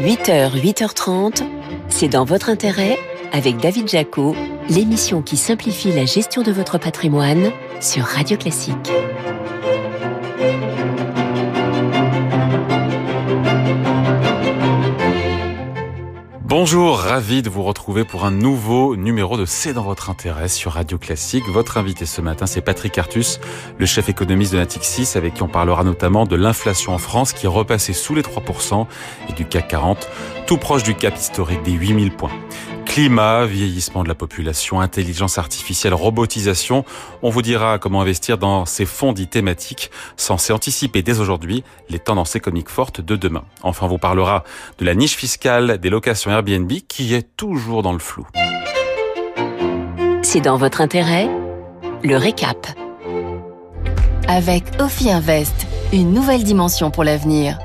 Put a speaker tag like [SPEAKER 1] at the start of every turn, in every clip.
[SPEAKER 1] 8h, 8h30, c'est dans votre intérêt avec David Jaco, l'émission qui simplifie la gestion de votre patrimoine sur Radio Classique.
[SPEAKER 2] Bonjour, ravi de vous retrouver pour un nouveau numéro de C'est dans votre intérêt sur Radio Classique. Votre invité ce matin, c'est Patrick Artus, le chef économiste de Natixis, avec qui on parlera notamment de l'inflation en France qui est repassée sous les 3% et du CAC 40, tout proche du cap historique des 8000 points. Climat, vieillissement de la population, intelligence artificielle, robotisation. On vous dira comment investir dans ces fonds dits thématiques censés anticiper dès aujourd'hui les tendances économiques fortes de demain. Enfin, on vous parlera de la niche fiscale des locations Airbnb qui est toujours dans le flou.
[SPEAKER 1] C'est dans votre intérêt? Le récap.
[SPEAKER 3] Avec Ophi Invest, une nouvelle dimension pour l'avenir.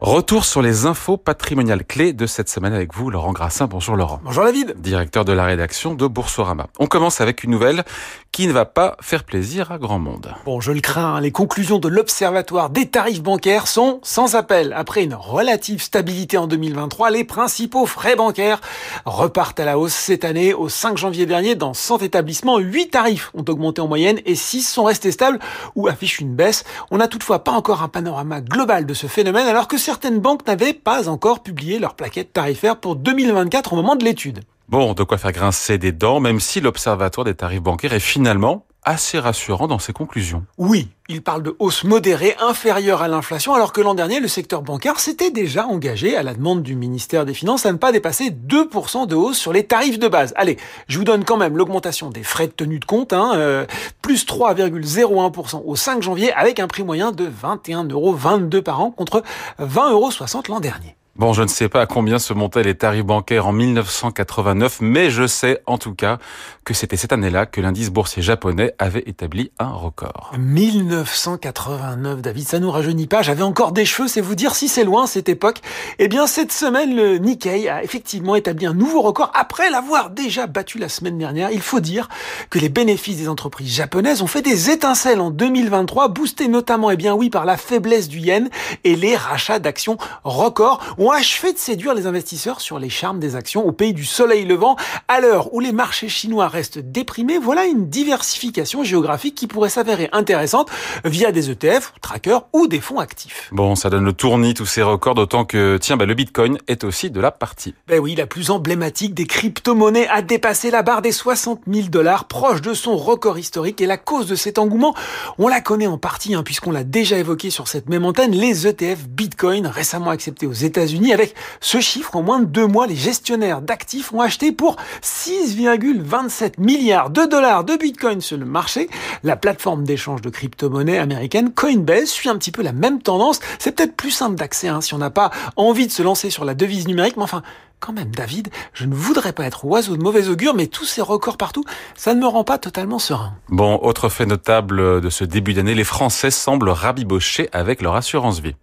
[SPEAKER 2] Retour sur les infos patrimoniales clés de cette semaine avec vous, Laurent Grassin. Bonjour Laurent.
[SPEAKER 4] Bonjour David.
[SPEAKER 2] Directeur de la rédaction de Boursorama. On commence avec une nouvelle qui ne va pas faire plaisir à grand monde.
[SPEAKER 4] Bon, je le crains, hein. les conclusions de l'Observatoire des tarifs bancaires sont sans appel. Après une relative stabilité en 2023, les principaux frais bancaires repartent à la hausse cette année. Au 5 janvier dernier, dans 100 établissements, 8 tarifs ont augmenté en moyenne et 6 sont restés stables ou affichent une baisse. On n'a toutefois pas encore un panorama global de ce phénomène alors que certaines banques n'avaient pas encore publié leur plaquette tarifaire pour 2024 au moment de l'étude.
[SPEAKER 2] Bon, de quoi faire grincer des dents, même si l'Observatoire des tarifs bancaires est finalement assez rassurant dans ses conclusions.
[SPEAKER 4] Oui, il parle de hausse modérée inférieure à l'inflation, alors que l'an dernier, le secteur bancaire s'était déjà engagé, à la demande du ministère des Finances, à ne pas dépasser 2% de hausse sur les tarifs de base. Allez, je vous donne quand même l'augmentation des frais de tenue de compte, hein, euh, plus 3,01% au 5 janvier, avec un prix moyen de 21,22 euros par an contre 20,60 euros l'an dernier.
[SPEAKER 2] Bon, je ne sais pas à combien se montaient les tarifs bancaires en 1989, mais je sais en tout cas que c'était cette année-là que l'indice boursier japonais avait établi un record.
[SPEAKER 4] 1989, David, ça nous rajeunit pas. J'avais encore des cheveux, c'est vous dire si c'est loin cette époque. Eh bien, cette semaine, le Nikkei a effectivement établi un nouveau record après l'avoir déjà battu la semaine dernière. Il faut dire que les bénéfices des entreprises japonaises ont fait des étincelles en 2023, boostés notamment, eh bien oui, par la faiblesse du yen et les rachats d'actions records ont achevé de séduire les investisseurs sur les charmes des actions au pays du soleil levant. À l'heure où les marchés chinois restent déprimés, voilà une diversification géographique qui pourrait s'avérer intéressante via des ETF, trackers ou des fonds actifs.
[SPEAKER 2] Bon, ça donne le tournis tous ces records, d'autant que, tiens, bah, le Bitcoin est aussi de la partie.
[SPEAKER 4] Ben oui, la plus emblématique des crypto-monnaies a dépassé la barre des 60 000 dollars, proche de son record historique. Et la cause de cet engouement, on la connaît en partie, hein, puisqu'on l'a déjà évoqué sur cette même antenne, les ETF Bitcoin récemment acceptés aux États-Unis avec ce chiffre, en moins de deux mois, les gestionnaires d'actifs ont acheté pour 6,27 milliards de dollars de Bitcoin sur le marché. La plateforme d'échange de crypto-monnaies américaine Coinbase suit un petit peu la même tendance. C'est peut-être plus simple d'accès hein, si on n'a pas envie de se lancer sur la devise numérique, mais enfin, quand même, David, je ne voudrais pas être oiseau de mauvais augure, mais tous ces records partout, ça ne me rend pas totalement serein.
[SPEAKER 2] Bon, autre fait notable de ce début d'année, les Français semblent rabibocher avec leur assurance vie.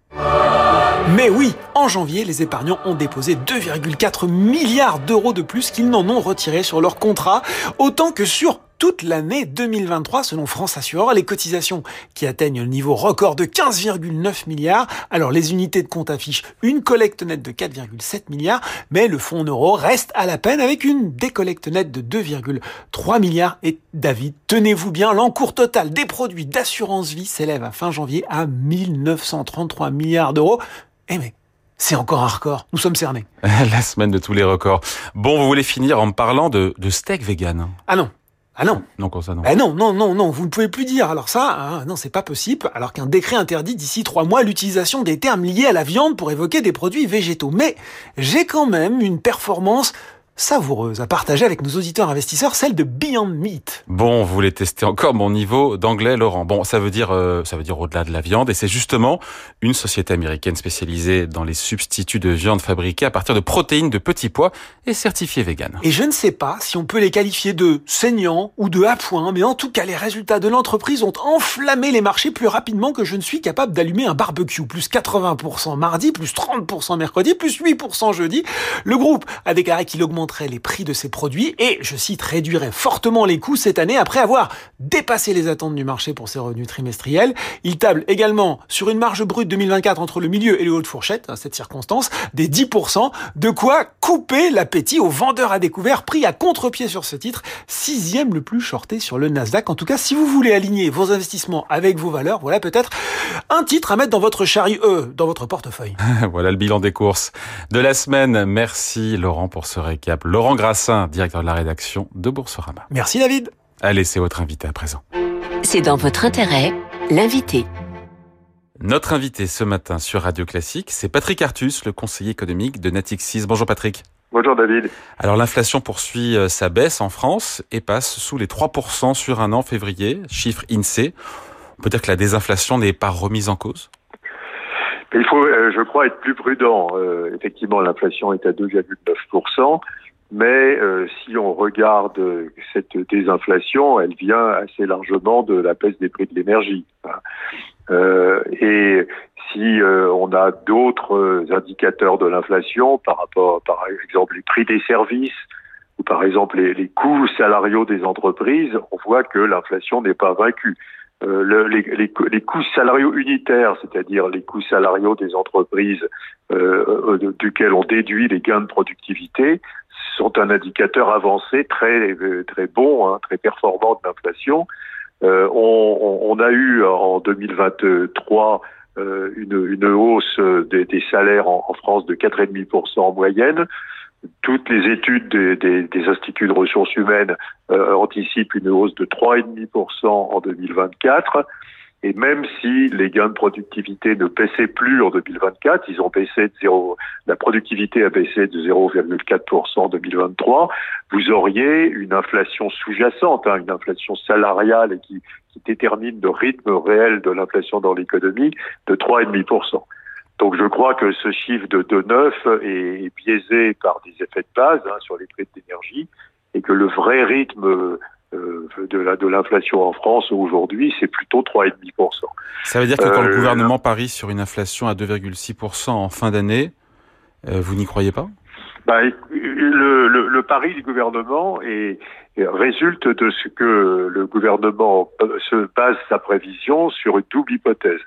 [SPEAKER 4] Mais oui, en janvier, les épargnants ont déposé 2,4 milliards d'euros de plus qu'ils n'en ont retiré sur leur contrat, autant que sur toute l'année 2023 selon France Assureur, les cotisations qui atteignent le niveau record de 15,9 milliards. Alors les unités de compte affichent une collecte nette de 4,7 milliards, mais le fonds en euros reste à la peine avec une décollecte nette de 2,3 milliards. Et David, tenez-vous bien, l'encours total des produits d'assurance vie s'élève à fin janvier à 1933 milliards d'euros. Eh mais c'est encore un record. Nous sommes cernés.
[SPEAKER 2] La semaine de tous les records. Bon, vous voulez finir en me parlant de, de steak vegan
[SPEAKER 4] Ah non. Ah non.
[SPEAKER 2] Non, comme ça, non.
[SPEAKER 4] Ah non, non, non, non, vous ne pouvez plus dire. Alors ça, hein, non, c'est pas possible. Alors qu'un décret interdit d'ici trois mois l'utilisation des termes liés à la viande pour évoquer des produits végétaux. Mais j'ai quand même une performance savoureuse à partager avec nos auditeurs investisseurs, celle de Beyond Meat.
[SPEAKER 2] Bon, vous voulez tester encore mon niveau d'anglais, Laurent. Bon, ça veut dire, euh, ça veut dire au-delà de la viande, et c'est justement une société américaine spécialisée dans les substituts de viande fabriqués à partir de protéines de petits pois et certifiés vegan.
[SPEAKER 4] Et je ne sais pas si on peut les qualifier de saignants ou de à point, mais en tout cas, les résultats de l'entreprise ont enflammé les marchés plus rapidement que je ne suis capable d'allumer un barbecue. Plus 80% mardi, plus 30% mercredi, plus 8% jeudi. Le groupe a déclaré qu'il augmente augmenterait les prix de ses produits et, je cite, réduirait fortement les coûts cette année après avoir dépassé les attentes du marché pour ses revenus trimestriels. Il table également sur une marge brute 2024 entre le milieu et le haut de fourchette, à cette circonstance, des 10%, de quoi couper l'appétit aux vendeurs à découvert pris à contre-pied sur ce titre, sixième le plus shorté sur le Nasdaq. En tout cas, si vous voulez aligner vos investissements avec vos valeurs, voilà peut-être un titre à mettre dans votre chariot, euh, dans votre portefeuille.
[SPEAKER 2] voilà le bilan des courses de la semaine. Merci Laurent pour ce récap. Laurent Grassin, directeur de la rédaction de Boursorama.
[SPEAKER 4] Merci David.
[SPEAKER 2] Allez, c'est votre invité à présent.
[SPEAKER 1] C'est dans votre intérêt, l'invité.
[SPEAKER 2] Notre invité ce matin sur Radio Classique, c'est Patrick Artus, le conseiller économique de Natixis. Bonjour Patrick.
[SPEAKER 5] Bonjour David.
[SPEAKER 2] Alors l'inflation poursuit euh, sa baisse en France et passe sous les 3% sur un an février, chiffre INSEE. On peut dire que la désinflation n'est pas remise en cause?
[SPEAKER 5] Il faut, euh, je crois, être plus prudent. Euh, effectivement, l'inflation est à 2,9%. Mais si on regarde cette désinflation, elle vient assez largement de la baisse des prix de l'énergie. Euh, et si euh, on a d'autres euh, indicateurs de l'inflation par rapport, par exemple, les prix des services ou par exemple les coûts salariaux des entreprises, on voit que l'inflation n'est pas vaincue. Euh, le, les, les, coûts salariaux unitaires, c'est-à-dire les coûts salariaux des entreprises euh, duquel on déduit les gains de productivité, sont un indicateur avancé très très bon, hein, très performant de l'inflation. Euh, on, a eu en 2023 euh, une, hausse des, salaires en, en, France de 4,5% en moyenne. Toutes les études des, instituts de ressources humaines euh, anticipent une hausse de 3,5% en 2024. Et même si les gains de productivité ne baissaient plus en 2024, ils ont baissé de 0, la productivité a baissé de 0,4% en 2023, vous auriez une inflation sous-jacente, hein, une inflation salariale qui détermine le rythme réel de l'inflation dans l'économie de 3,5%. Donc je crois que ce chiffre de 2,9 est biaisé par des effets de base hein, sur les prix d'énergie et que le vrai rythme euh, de la de l'inflation en France aujourd'hui, c'est plutôt 3,5%.
[SPEAKER 2] Ça veut dire que quand le euh, gouvernement parie sur une inflation à 2,6% en fin d'année, euh, vous n'y croyez pas?
[SPEAKER 5] Bah, le, le, le, pari du gouvernement est, résulte de ce que le gouvernement se base sa prévision sur une double hypothèse.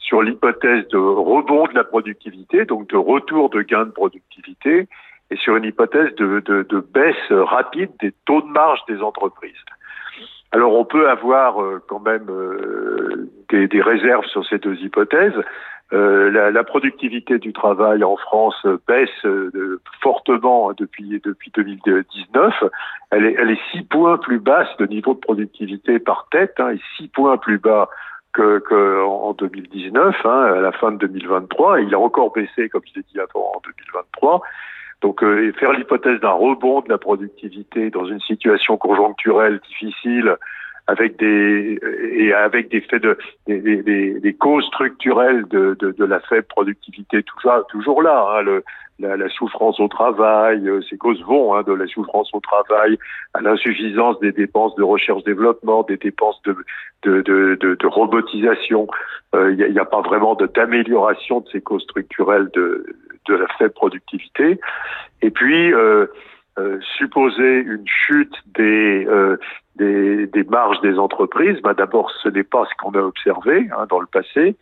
[SPEAKER 5] Sur l'hypothèse de rebond de la productivité, donc de retour de gain de productivité, et sur une hypothèse de, baisse rapide des taux de marge des entreprises. Alors on peut avoir euh, quand même euh, des, réserves sur ces deux hypothèses. Euh, la, productivité du travail en France baisse fortement depuis depuis 2019. Elle est, elle est six points plus basse de niveau de productivité par tête hein, et six points plus bas que, que en 2019, hein, à la fin de 2023. Et il a encore baissé, comme je l'ai dit avant, en 2023. Donc euh, faire l'hypothèse d'un rebond de la productivité dans une situation conjoncturelle difficile avec des et avec des faits de des, des, des causes structurelles de, de, de, la faible productivité toujours là hein, le, la, la, souffrance au travail euh, ces causes vont hein, de la souffrance au travail à l'insuffisance des dépenses de recherche développement des dépenses de de, de, robotisation euh, il n'y a, a, pas vraiment d'amélioration de ces causes structurelles de de la faible productivité. Et puis, euh, euh, supposer une chute des, euh, des, des, marges des entreprises, bah d'abord, ce n'est pas ce qu'on a observé hein, dans le passé.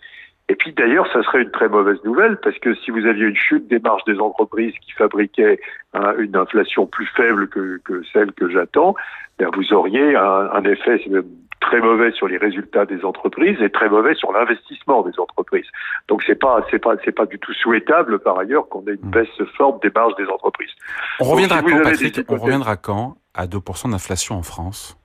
[SPEAKER 5] Et puis d'ailleurs, ça serait une très mauvaise nouvelle parce que si vous aviez une chute des marges des entreprises qui fabriquaient hein, une inflation plus faible que, que celle que j'attends, ben vous auriez un, un effet très mauvais sur les résultats des entreprises et très mauvais sur l'investissement des entreprises. Donc c'est pas c'est pas c'est pas du tout souhaitable par ailleurs qu'on ait une hmm. baisse forte des marges des entreprises.
[SPEAKER 2] On reviendra quand Patrick, on reviendra quand à 2% d'inflation en France?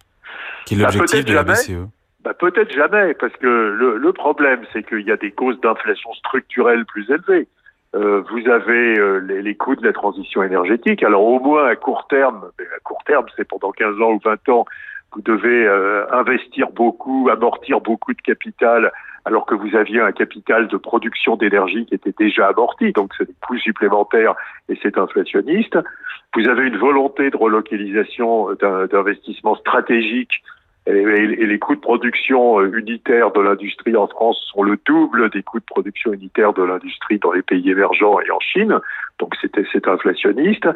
[SPEAKER 2] Qui est bah, l'objectif de la BCE
[SPEAKER 5] bah, Peut-être jamais, parce que le, le problème, c'est qu'il y a des causes d'inflation structurelle plus élevées. Euh, vous avez euh, les, les, coûts de la transition énergétique. Alors au moins à court terme, à court terme, c'est pendant 15 ans ou 20 ans, vous devez euh, investir beaucoup, amortir beaucoup de capital, alors que vous aviez un capital de production d'énergie qui était déjà amorti, donc c'est des coûts supplémentaires et c'est inflationniste. Vous avez une volonté de relocalisation d'investissement stratégique et, les coûts de production euh, unitaires de l'industrie en France sont le double des coûts de production unitaires de l'industrie dans les pays émergents et en Chine. Donc c'est inflationniste.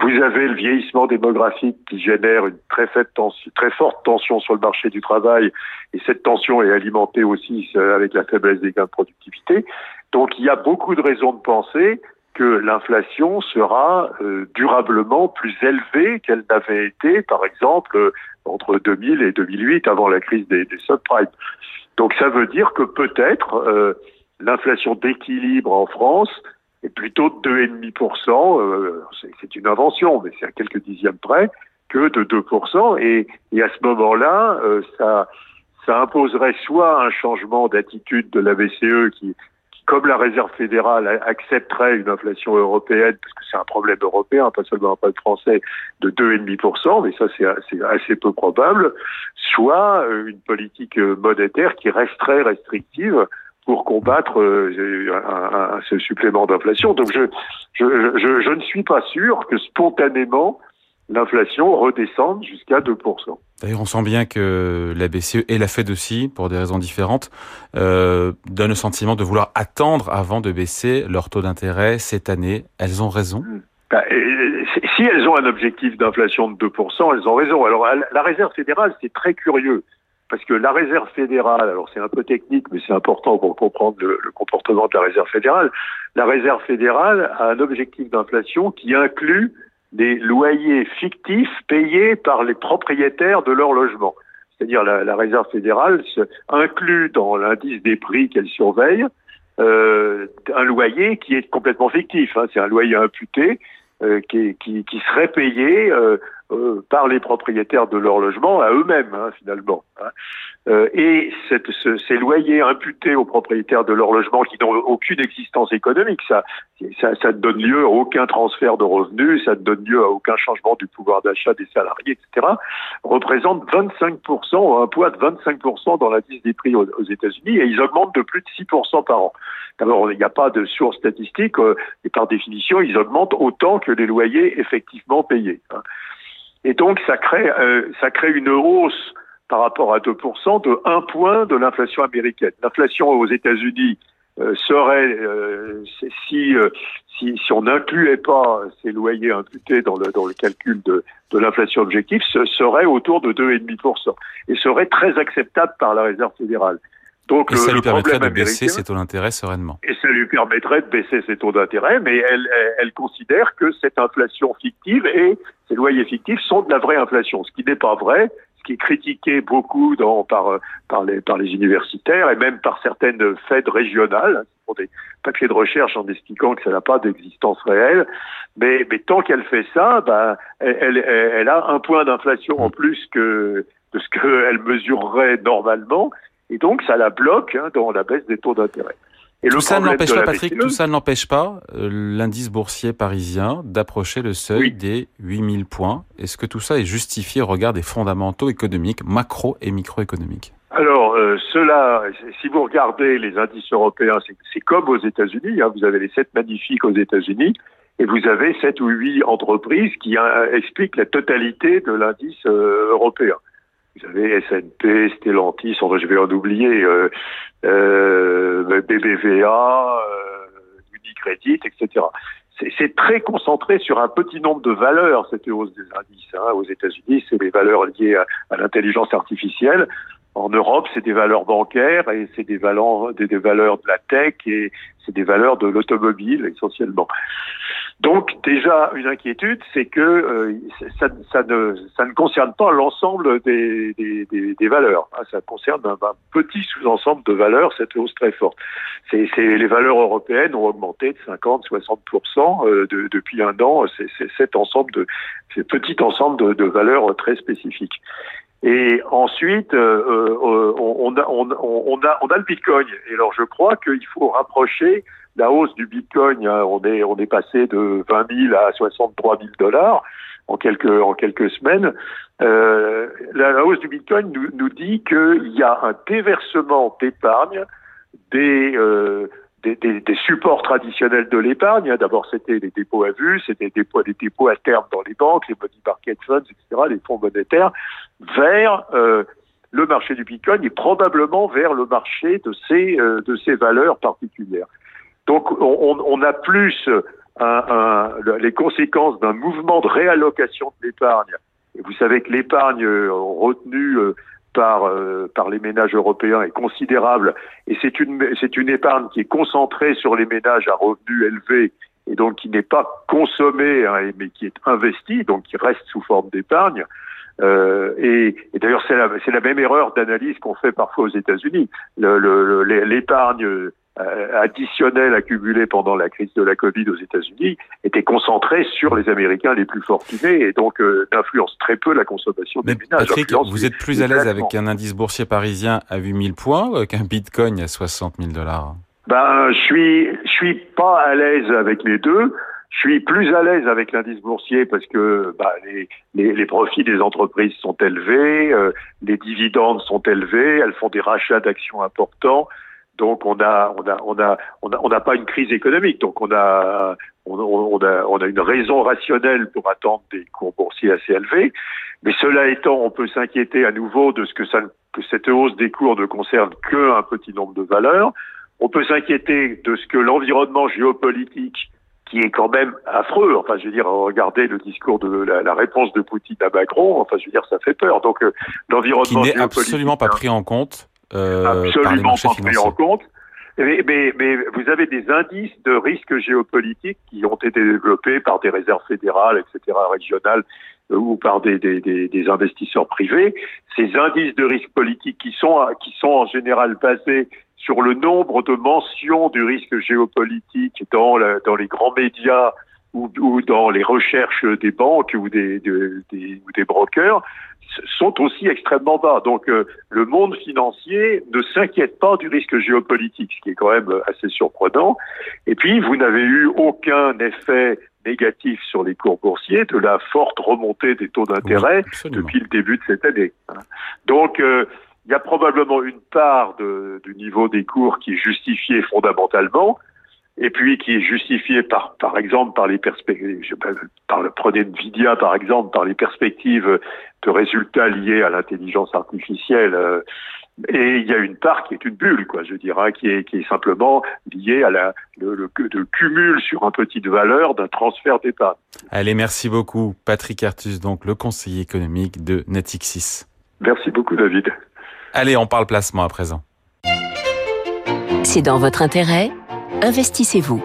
[SPEAKER 5] Vous avez le vieillissement démographique qui génère une très, très forte tension sur le marché du travail et cette tension est alimentée aussi euh, avec la faiblesse des gains de productivité. Donc il y a beaucoup de raisons de penser que l'inflation sera euh, durablement plus élevée qu'elle n'avait été, par exemple, entre 2000 et 2008, avant la crise des, subprimes. Donc ça veut dire que peut-être euh, l'inflation d'équilibre en France est plutôt de 2,5%, euh, c'est une invention, mais c'est à quelques dixièmes près, que de 2%. Et, à ce moment-là, ça, ça imposerait soit un changement d'attitude de la BCE qui, comme la Réserve fédérale accepterait une inflation européenne, parce que c'est un problème européen, pas seulement un problème français, de 2,5%, mais ça c'est assez peu probable, soit euh, une politique euh, monétaire qui resterait restrictive pour combattre euh, ce supplément d'inflation. Donc je, ne suis pas sûr que spontanément l'inflation redescende jusqu'à 2%.
[SPEAKER 2] D'ailleurs, on sent bien que la BCE et la Fed aussi, pour des raisons différentes, euh, donnent le sentiment de vouloir attendre avant de baisser leur taux d'intérêt cette année. Elles ont raison?
[SPEAKER 5] Bah, Si elles ont un objectif d'inflation de 2%, elles ont raison. Alors, la Réserve fédérale, c'est très curieux. Parce que la réserve fédérale, alors c'est un peu technique, mais c'est important pour comprendre le, le, comportement de la réserve fédérale. La réserve fédérale a un objectif d'inflation qui inclut des loyers fictifs payés par les propriétaires de leur logement. C'est-à-dire la, la, réserve fédérale inclut dans l'indice des prix qu'elle surveille euh, un loyer qui est complètement fictif. Hein. C'est un loyer imputé euh, qui, qui, qui, serait payé euh, euh, par les propriétaires de leur logement à eux-mêmes, hein, finalement. Hein. Euh, et cette, ce, ces loyers imputés aux propriétaires de leur logement qui n'ont aucune existence économique, ça, ça, ça ne donne lieu à aucun transfert de revenus, ça ne donne lieu à aucun changement du pouvoir d'achat des salariés, etc., représentent 25%, un poids de 25% dans l'indice des prix aux, aux États-Unis, et ils augmentent de plus de 6% par an. D'abord, il n'y a pas de source statistique, euh, et par définition, ils augmentent autant que les loyers effectivement payés. Hein. Et donc, ça crée, euh, ça crée une hausse par rapport à 2% de 1 point de l'inflation américaine. L'inflation aux États-Unis euh, serait, euh, si, si, on n'incluait pas ces loyers imputés dans le, dans le calcul de, de l'inflation objective, ce serait autour de 2,5% et serait très acceptable par la Réserve fédérale.
[SPEAKER 2] Donc, et ça lui permettrait de baisser ses taux d'intérêt sereinement.
[SPEAKER 5] Et ça lui permettrait de baisser ses taux d'intérêt, mais elle, elle, elle, considère que cette inflation fictive et ces loyers fictifs sont de la vraie inflation, ce qui n'est pas vrai, ce qui est critiqué beaucoup dans, par, par, les, par les universitaires et même par certaines fêtes régionales, pour des papiers de recherche en expliquant que ça n'a pas d'existence réelle. Mais, mais tant qu'elle fait ça, bah, elle, elle, elle a un point d'inflation en plus que de ce qu'elle mesurerait normalement et donc ça la bloque hein, dans la baisse des taux d'intérêt.
[SPEAKER 2] Et tout ça n'empêche pas, Patrick, BCE, tout ça n'empêche pas euh, l'indice boursier parisien d'approcher le seuil oui. des 8000 points. Est-ce que tout ça est justifié au regard des fondamentaux économiques, macro et microéconomiques?
[SPEAKER 5] Alors, euh, cela, si vous regardez les indices européens, c'est comme aux États-Unis. Hein, vous avez les sept magnifiques aux États-Unis et vous avez sept ou huit entreprises qui euh, expliquent la totalité de l'indice euh, européen. Vous avez SNP, Stellantis, je vais en oublier, euh, euh, BBVA, euh, Unicredit, etc. C'est très concentré sur un petit nombre de valeurs, cette hausse des indices. Hein. Aux États-Unis, c'est les valeurs liées à, à l'intelligence artificielle. En Europe, c'est des valeurs bancaires et c'est des valeurs, des, valeurs de la tech et c'est des valeurs de l'automobile essentiellement. Donc déjà une inquiétude, c'est que euh, ça, ne, concerne pas l'ensemble des, valeurs. Hein, ça concerne un, petit sous-ensemble de valeurs, cette hausse très forte. Les valeurs européennes ont augmenté de 50-60% euh, de, depuis un an. C'est, cet ensemble de, petit ensemble de valeurs très spécifiques. Et ensuite, euh, euh, on, a, on, on, a, on a le Bitcoin. Et alors, je crois qu'il faut rapprocher la hausse du Bitcoin. Hein, on est, on est passé de 20 000 à 63 000 dollars en quelques, en quelques semaines. Euh, la, la, hausse du Bitcoin nous, nous dit qu'il y a un déversement d'épargne des, euh, des, supports traditionnels de l'épargne. D'abord, c'était les dépôts à vue, c'était des dépôts, des dépôts à terme dans les banques, les money market funds, etc., les fonds monétaires, vers euh, le marché du Bitcoin et probablement vers le marché de ces, euh, de ces valeurs particulières. Donc, on, a plus les conséquences d'un mouvement de réallocation de l'épargne. Vous savez que l'épargne euh, retenue par, euh, par les ménages européens est considérable et c'est une, c'est une épargne qui est concentrée sur les ménages à revenus élevés et donc qui n'est pas consommée hein, mais qui est investie, donc qui reste sous forme d'épargne. Euh, et, d'ailleurs, c'est la, la même erreur d'analyse qu'on fait parfois aux États-Unis. L'épargne additionnelle accumulée pendant la crise de la Covid aux États-Unis était concentrée sur les Américains les plus fortunés et donc euh, n'influence très peu la consommation des ménages.
[SPEAKER 2] Patrick, vous êtes plus à l'aise avec un indice boursier parisien à 8000 points qu'un bitcoin à 60 000 dollars?
[SPEAKER 5] Ben, je suis, je suis pas à l'aise avec les deux. Je suis plus à l'aise avec l'indice boursier parce que bah, les, les, les, profits des entreprises sont élevés, euh, les dividendes sont élevés, elles font des rachats d'actions importants. Donc on a on a on a on n'a pas une crise économique. Donc on a on, on, a on a une raison rationnelle pour attendre des cours boursiers assez élevés. Mais cela étant, on peut s'inquiéter à nouveau de ce que ça que cette hausse des cours ne concerne qu'un petit nombre de valeurs. On peut s'inquiéter de ce que l'environnement géopolitique qui est quand même affreux. Enfin, je veux dire, regardez le discours de la, la, réponse de Poutine à Macron. Enfin, je veux dire, ça fait peur. Donc, euh, l'environnement
[SPEAKER 2] qui n'est absolument pas pris en compte
[SPEAKER 5] euh, absolument pas pris en compte. Mais, mais, mais, vous avez des indices de risque géopolitique qui ont été développés par des réserves fédérales, etc., régionales, euh, ou par des, des, des, des, investisseurs privés. Ces indices de risque politique qui sont, qui sont en général basés sur le nombre de mentions du risque géopolitique dans, la, dans les grands médias ou, ou, dans les recherches des banques ou des, des, ou des brokers, sont aussi extrêmement bas. Donc euh, le monde financier ne s'inquiète pas du risque géopolitique, ce qui est quand même assez surprenant. Et puis, vous n'avez eu aucun effet négatif sur les cours boursiers de la forte remontée des taux d'intérêt depuis le début de cette année. Donc, euh, il y a probablement une part de, du niveau des cours qui est justifiée fondamentalement, et puis qui est justifié par, par exemple, par les perspectives, par le prenez Nvidia par exemple, par les perspectives de résultats liés à l'intelligence artificielle. Euh, et il y a une part qui est une bulle, quoi, je dirais, qui est, qui est simplement liée à la, le, le, le cumul sur un petite valeur d'un transfert d'épargne.
[SPEAKER 2] Allez, merci beaucoup. Patrick Artus, donc le conseiller économique de Natixis.
[SPEAKER 5] Merci beaucoup, David.
[SPEAKER 2] Allez, on parle placement à présent.
[SPEAKER 1] C'est dans votre intérêt Investissez-vous.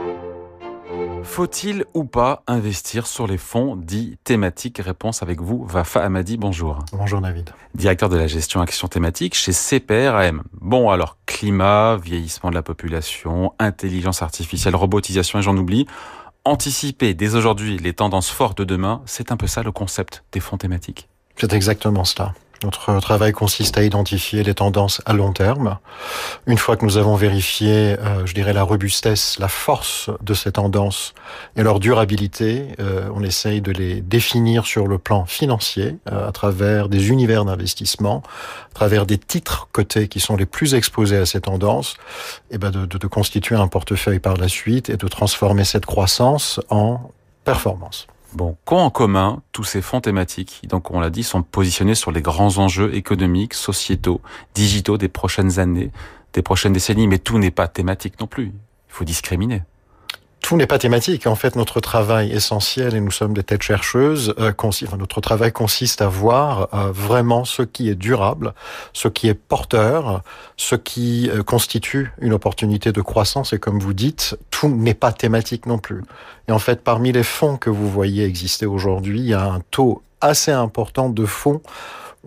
[SPEAKER 2] Faut-il ou pas investir sur les fonds dits thématiques? Réponse avec vous, Vafa Amadi, bonjour.
[SPEAKER 6] Bonjour David.
[SPEAKER 2] Directeur de la gestion action thématique chez CPRAM. Bon alors, climat, vieillissement de la population, intelligence artificielle, robotisation et j'en oublie. Anticiper dès aujourd'hui les tendances fortes de demain, c'est un peu ça le concept des fonds thématiques.
[SPEAKER 6] C'est exactement cela. Notre travail consiste à identifier les tendances à long terme. Une fois que nous avons vérifié, euh, je dirais, la robustesse, la force de ces tendances et leur durabilité, euh, on essaye de les définir sur le plan financier euh, à travers des univers d'investissement, à travers des titres cotés qui sont les plus exposés à ces tendances, et ben de, constituer un portefeuille par la suite et de transformer cette croissance en performance.
[SPEAKER 2] Bon, qu'ont en commun tous ces fonds thématiques Donc, on l'a dit, sont positionnés sur les grands enjeux économiques, sociétaux, digitaux des prochaines années, des prochaines décennies? Mais tout n'est pas thématique non plus. Il faut discriminer
[SPEAKER 6] tout n'est pas thématique. En fait, notre travail essentiel, et nous sommes des têtes chercheuses, euh, enfin, notre travail consiste à voir euh, vraiment ce qui est durable, ce qui est porteur, ce qui euh, constitue une opportunité de croissance. Et comme vous dites, tout n'est pas thématique non plus. Et en fait, parmi les fonds que vous voyez exister aujourd'hui, il y a un taux assez important de fonds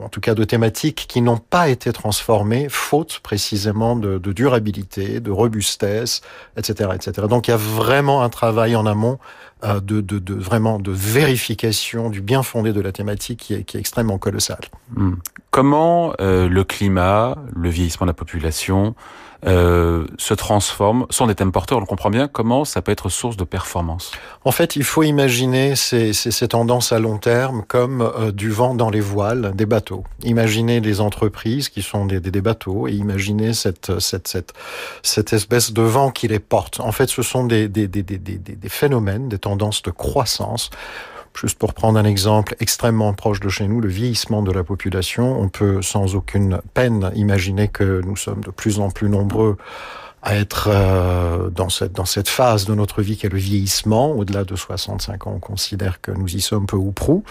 [SPEAKER 6] en tout cas de thématiques qui n'ont pas été transformées, faute précisément de, durabilité, de robustesse, etc., etc. Donc il y a vraiment un travail en amont euh, de, de, de, vraiment de vérification du bien fondé de la thématique qui est, qui est extrêmement colossale.
[SPEAKER 2] Hmm. Comment euh, le climat, le vieillissement de la population euh, se transforment, sont des thèmes porteurs, on le comprend bien, comment ça peut être source de performance
[SPEAKER 6] En fait, il faut imaginer ces, ces, ces tendances à long terme comme euh, du vent dans les voiles des bateaux. Imaginez les entreprises qui sont des, des, bateaux et imaginez cette, cette, cette, cette espèce de vent qui les porte. En fait, ce sont des, des phénomènes, des tendances de croissance Juste pour prendre un exemple extrêmement proche de chez nous, le vieillissement de la population, on peut sans aucune peine imaginer que nous sommes de plus en plus nombreux à être euh, dans, cette, phase de notre vie qui est le vieillissement. Au-delà de 65 ans, on considère que nous y sommes peu ou prou.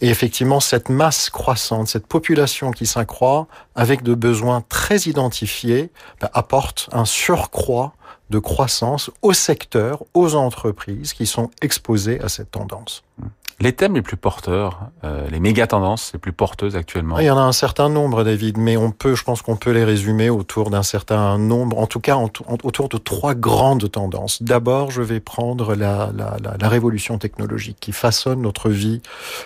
[SPEAKER 6] Et effectivement, cette masse croissante, cette population qui s'accroît avec de besoins très identifiés, ben, apporte un surcroît de croissance aux secteurs, aux entreprises qui sont exposées à cette tendance.
[SPEAKER 2] Les thèmes les plus porteurs, euh, les méga tendances les plus porteuses actuellement.
[SPEAKER 6] Il y en a un certain nombre, David, mais on peut, je pense qu'on peut les résumer autour d'un certain nombre, en tout cas en, en, autour de trois grandes tendances. D'abord, je vais prendre la, la, la, la révolution technologique qui façonne notre vie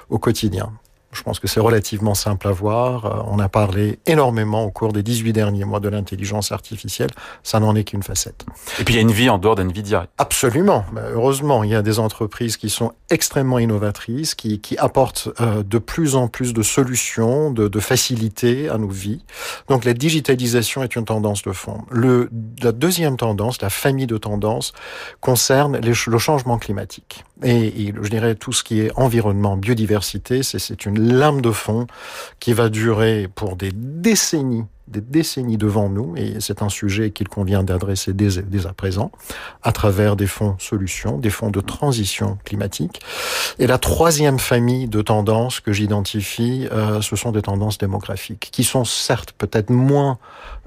[SPEAKER 6] au quotidien. Je pense que c'est relativement simple à voir. Euh, on a parlé énormément au cours des 18 derniers mois de l'intelligence artificielle. Ça n'en est qu'une facette.
[SPEAKER 2] Et puis il y a une vie en dehors d'NVIDIA.
[SPEAKER 6] Absolument. Heureusement, il y a des entreprises qui sont extrêmement innovatrices, qui, qui apportent euh, de plus en plus de solutions, de, de facilités à nos vies. Donc la digitalisation est une tendance de fond. Le, la deuxième tendance, la famille de tendances, concerne les, le changement climatique. Et, et je dirais tout ce qui est environnement, biodiversité, c'est une lame de fond qui va durer pour des décennies des décennies devant nous, et c'est un sujet qu'il convient d'adresser dès, dès, à présent, à travers des fonds solutions, des fonds de transition climatique. Et la troisième famille de tendances que j'identifie, euh, ce sont des tendances démographiques, qui sont certes peut-être moins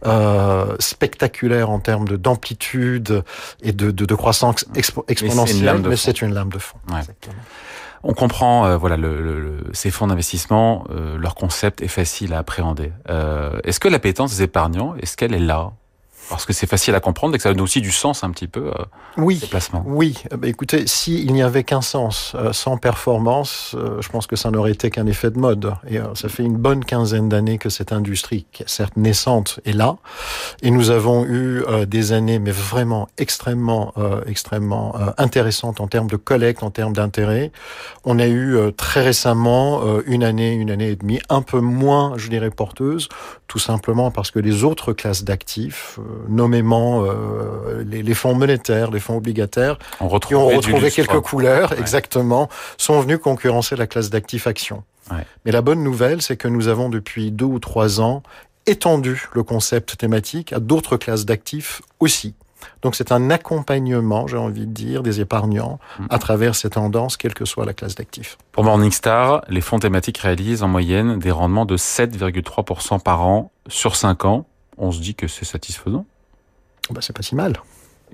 [SPEAKER 6] euh, spectaculaires en termes d'amplitude et de, de, de croissance expo exponentielle, mais c'est une, lame de fond.
[SPEAKER 2] Ouais. On comprend, euh, voilà, le, le, ces fonds d'investissement, euh, leur concept est facile à appréhender. Euh, est-ce que l'appétence des épargnants, est-ce qu'elle est là? Parce que c'est facile à comprendre et que ça donne aussi du sens un petit peu euh,
[SPEAKER 6] oui,
[SPEAKER 2] ces placements.
[SPEAKER 6] Oui, bah, écoutez, s'il n'y avait qu'un sens euh, sans performance, euh, je pense que ça n'aurait été qu'un effet de mode. Et euh, ça fait une bonne quinzaine d'années que cette industrie, qui est certes naissante, est là. Et nous avons eu euh, des années, mais vraiment extrêmement, euh, extrêmement intéressantes en termes de collecte, en termes d'intérêt. On a eu très récemment une année, une année et demie, un peu moins, je dirais, porteuse, tout simplement parce que les autres classes d'actifs nommément euh, les, les, fonds monétaires, les fonds obligataires,
[SPEAKER 2] on
[SPEAKER 6] qui ont retrouvé quelques couleurs, ouais. exactement, sont venus concurrencer la classe d'actifs actions.
[SPEAKER 2] Ouais.
[SPEAKER 6] Mais la bonne nouvelle, c'est que nous avons depuis deux ou trois ans étendu le concept thématique à d'autres classes d'actifs aussi. Donc c'est un accompagnement, j'ai envie de dire, des épargnants mmh. à travers ces tendances, quelle que soit la classe d'actifs.
[SPEAKER 2] Pour Morningstar, les fonds thématiques réalisent en moyenne des rendements de 7,3% par an sur 5 ans on se dit que c'est satisfaisant.
[SPEAKER 6] Bah, c'est pas si mal.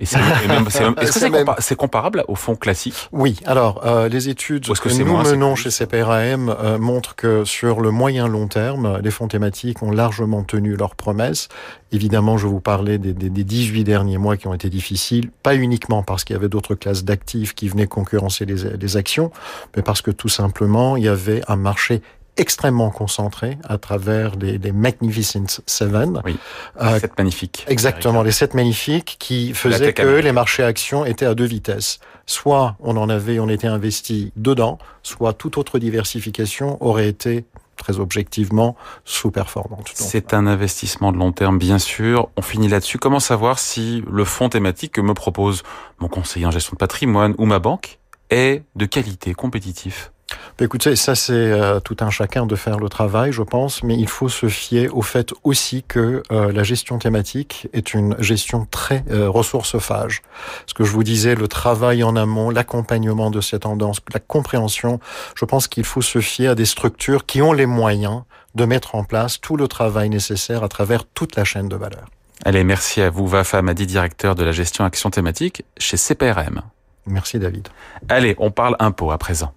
[SPEAKER 2] Est-ce est que c'est compa comparable au fonds classique?
[SPEAKER 6] Oui. Alors, euh, les études que, que nous menons chez CPRAM euh, montrent que sur le moyen long terme, les fonds thématiques ont largement tenu leurs promesses. Évidemment, je vous parlais des, des, des 18 derniers mois qui ont été difficiles, pas uniquement parce qu'il y avait d'autres classes d'actifs qui venaient concurrencer les, les actions, mais parce que tout simplement, il y avait un marché extrêmement concentré à travers les, les Magnificent Seven.
[SPEAKER 2] Oui, euh, sept magnifiques.
[SPEAKER 6] Exactement, les sept magnifiques qui faisaient que les marchés actions étaient à deux vitesses. Soit on en avait, on était investi dedans, soit toute autre diversification aurait été très objectivement sous-performante.
[SPEAKER 2] C'est un investissement de long terme, bien sûr. On finit là-dessus. Comment savoir si le fonds thématique que me propose mon conseiller en gestion de patrimoine ou ma banque est de qualité, compétitif?
[SPEAKER 6] Écoutez, ça c'est euh, tout un chacun de faire le travail, je pense, mais il faut se fier au fait aussi que euh, la gestion thématique est une gestion très euh, ressourcephage. Ce que je vous disais, le travail en amont, l'accompagnement de ces tendances, la compréhension, je pense qu'il faut se fier à des structures qui ont les moyens de mettre en place tout le travail nécessaire à travers toute la chaîne de valeur.
[SPEAKER 2] Allez, merci à vous, Vafa Madi, directeur de la gestion action thématique chez CPRM.
[SPEAKER 6] Merci David.
[SPEAKER 2] Allez, on parle impôt à présent.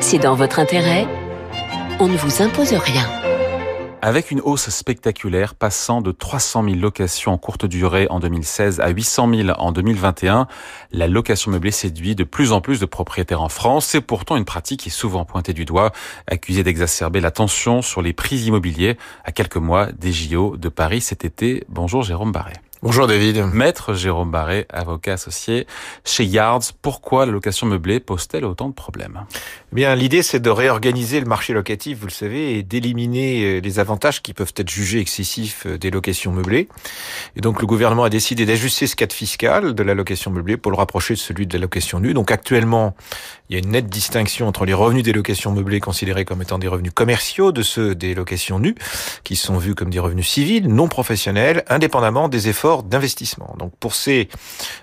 [SPEAKER 1] C'est dans votre intérêt. On ne vous impose rien.
[SPEAKER 2] Avec une hausse spectaculaire passant de 300 000 locations en courte durée en 2016 à 800 000 en 2021, la location meublée séduit de plus en plus de propriétaires en France. C'est pourtant une pratique qui est souvent pointée du doigt, accusée d'exacerber la tension sur les prix immobiliers à quelques mois des JO de Paris cet été. Bonjour Jérôme Barret.
[SPEAKER 7] Bonjour David.
[SPEAKER 2] Maître Jérôme Barré, avocat associé chez Yards. Pourquoi la location meublée pose-t-elle autant de problèmes?
[SPEAKER 7] Eh Bien, l'idée c'est de réorganiser le marché locatif, vous le savez, et d'éliminer euh, les avantages qui peuvent être jugés excessifs euh, des locations meublées. Et donc le gouvernement a décidé d'ajuster ce cadre fiscal de la location meublée pour le rapprocher de celui de la location nue. Donc actuellement, il y a une nette distinction entre les revenus des locations meublées considérés comme étant des revenus commerciaux de ceux des locations nues, qui sont vus comme des revenus civils, non professionnels, indépendamment des efforts d'investissement. Donc pour ces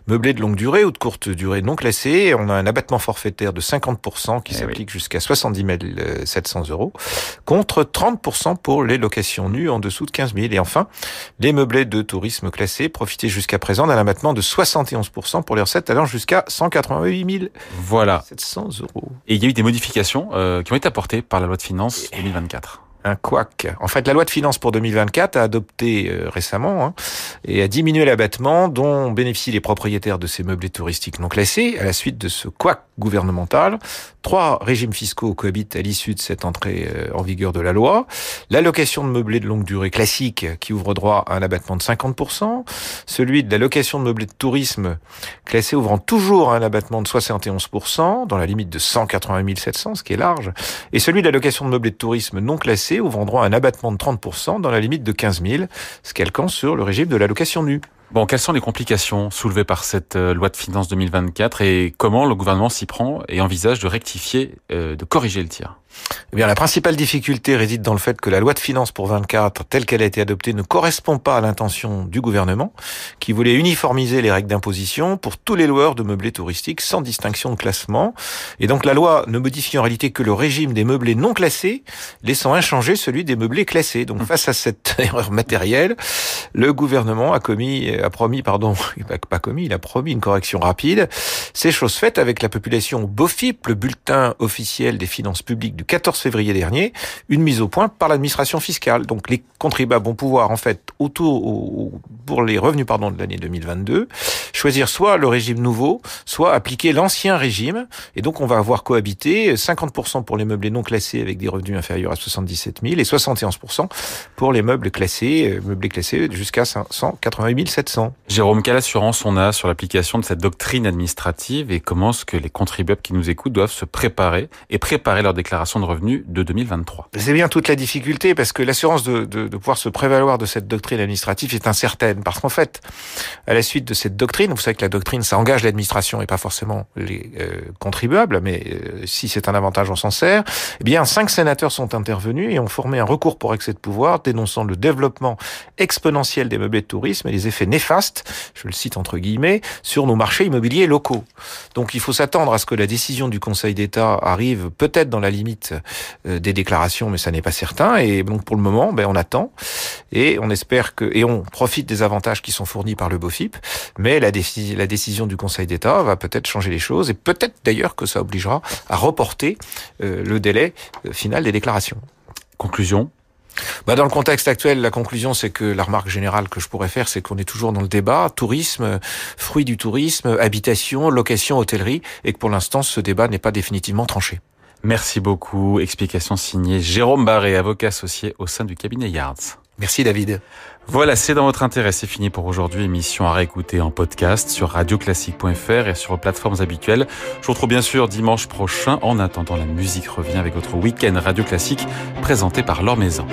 [SPEAKER 7] meublés de longue durée ou de courte durée non classés, on a un abattement forfaitaire de 50% qui eh s'applique jusqu'à 70 700 euros, contre 30% pour les locations nues en dessous de 15 000. Et enfin, les meublés de tourisme classés profitaient jusqu'à présent d'un abattement de 71% pour les recettes allant jusqu'à 188
[SPEAKER 2] voilà.
[SPEAKER 7] 700 euros.
[SPEAKER 2] Et il y a eu des modifications euh, qui ont été apportées par la loi de finances 2024
[SPEAKER 7] un. En fait, la loi de finances pour 2024 a adopté euh, récemment hein, et a diminué l'abattement dont bénéficient les propriétaires de ces meublés touristiques non classés à la suite de ce couac gouvernemental. Trois régimes fiscaux cohabitent à l'issue de cette entrée euh, en vigueur de la loi. L'allocation de meublés de longue durée classique qui ouvre droit à un abattement de 50%, celui de la location de meublés de tourisme classé ouvrant toujours un abattement de 71% dans la limite de 180 700, ce qui est large, et celui de la location de meublés de tourisme non classé ouvrant droit à un abattement de 30% dans la limite de 15 000, ce calquant sur le régime de l'allocation nue.
[SPEAKER 2] Bon, quelles sont les complications soulevées par cette euh, loi de finances 2024 et comment le gouvernement s'y prend et envisage de rectifier, euh, de corriger le tir?
[SPEAKER 7] Eh bien, la principale difficulté réside dans le fait que la loi de finances pour 24, telle qu'elle a été adoptée, ne correspond pas à l'intention du gouvernement, qui voulait uniformiser les règles d'imposition pour tous les loueurs de meublés touristiques sans distinction de classement. Et donc, la loi ne modifie en réalité que le régime des meublés non classés, laissant inchangé celui des meublés classés. Donc, face à cette erreur matérielle, le gouvernement a commis, a promis, pardon, pas commis, il a promis une correction rapide. C'est chose faite avec la population BOFIP, le bulletin officiel des finances publiques du 14 février dernier, une mise au point par l'administration fiscale. Donc les contribuables vont pouvoir en fait autour pour les revenus pardon de l'année 2022 choisir soit le régime nouveau, soit appliquer l'ancien régime et donc on va avoir cohabité 50% pour les meubles non classés avec des revenus inférieurs à 77 000 et 71% pour les meubles classés, euh, meublés classés jusqu'à 188 700.
[SPEAKER 2] Jérôme, quelle assurance on a sur l'application de cette doctrine administrative et comment est-ce que les contribuables qui nous écoutent doivent se préparer et préparer leur déclaration de revenus de 2023.
[SPEAKER 7] C'est bien toute la difficulté parce que l'assurance de, de, de, pouvoir se prévaloir de cette doctrine administrative est incertaine. Parce qu'en fait, à la suite de cette doctrine, vous savez que la doctrine, ça engage l'administration et pas forcément les euh, contribuables, mais euh, si c'est un avantage, on s'en sert. Eh bien, cinq sénateurs sont intervenus et ont formé un recours pour excès de pouvoir dénonçant le développement exponentiel des meublés de tourisme et les effets néfastes, je le cite entre guillemets, sur nos marchés immobiliers locaux. Donc il faut s'attendre à ce que la décision du Conseil d'État arrive peut-être dans la limite euh, des déclarations, mais ça n'est pas certain. Et donc pour le moment, ben, on attend et on espère que et on profite des avantages qui sont fournis par le BOFIP. Mais la, la décision du Conseil d'État va peut-être changer les choses et peut-être d'ailleurs que ça obligera à reporter euh, le délai euh, final des déclarations.
[SPEAKER 2] Conclusion?
[SPEAKER 7] Bah dans le contexte actuel, la conclusion, c'est que la remarque générale que je pourrais faire, c'est qu'on est toujours dans le débat tourisme, fruit du tourisme, habitation, location, hôtellerie, et que pour l'instant, ce débat n'est pas définitivement tranché.
[SPEAKER 2] Merci beaucoup. Explication signée Jérôme Barré, avocat associé au sein du cabinet Yards.
[SPEAKER 7] Merci David.
[SPEAKER 2] Voilà, c'est dans votre intérêt. C'est fini pour aujourd'hui. Émission à réécouter en podcast sur radioclassique.fr et sur vos plateformes habituelles. Je vous retrouve bien sûr dimanche prochain. En attendant, la musique revient avec votre week-end Radio Classique présenté par Laure Maison.